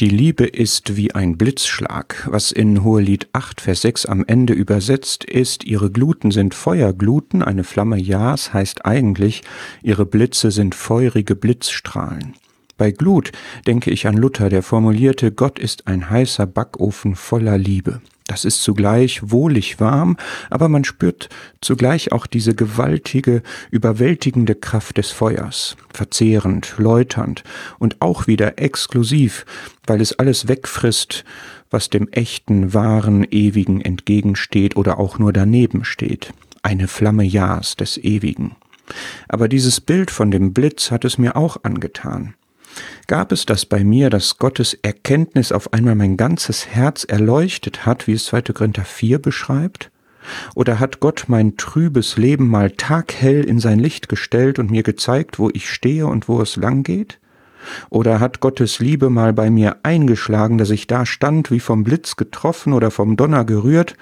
Die Liebe ist wie ein Blitzschlag, was in Hohelied 8, Vers 6 am Ende übersetzt ist, ihre Gluten sind Feuergluten, eine Flamme Jas heißt eigentlich, ihre Blitze sind feurige Blitzstrahlen. Bei Glut denke ich an Luther, der formulierte, Gott ist ein heißer Backofen voller Liebe. Das ist zugleich wohlig warm, aber man spürt zugleich auch diese gewaltige, überwältigende Kraft des Feuers, verzehrend, läuternd und auch wieder exklusiv, weil es alles wegfrisst, was dem echten, wahren, ewigen entgegensteht oder auch nur daneben steht. Eine Flamme Jahrs des Ewigen. Aber dieses Bild von dem Blitz hat es mir auch angetan. Gab es das bei mir, dass Gottes Erkenntnis auf einmal mein ganzes Herz erleuchtet hat, wie es 2. Korinther 4 beschreibt? Oder hat Gott mein trübes Leben mal taghell in sein Licht gestellt und mir gezeigt, wo ich stehe und wo es lang geht? Oder hat Gottes Liebe mal bei mir eingeschlagen, dass ich da stand, wie vom Blitz getroffen oder vom Donner gerührt?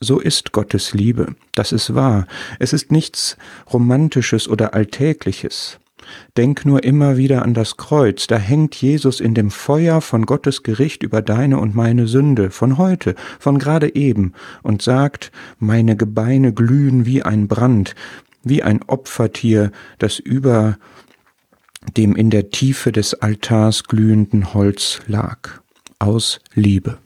So ist Gottes Liebe, das ist wahr. Es ist nichts Romantisches oder Alltägliches. Denk nur immer wieder an das Kreuz, da hängt Jesus in dem Feuer von Gottes Gericht über deine und meine Sünde, von heute, von gerade eben, und sagt, meine Gebeine glühen wie ein Brand, wie ein Opfertier, das über dem in der Tiefe des Altars glühenden Holz lag, aus Liebe.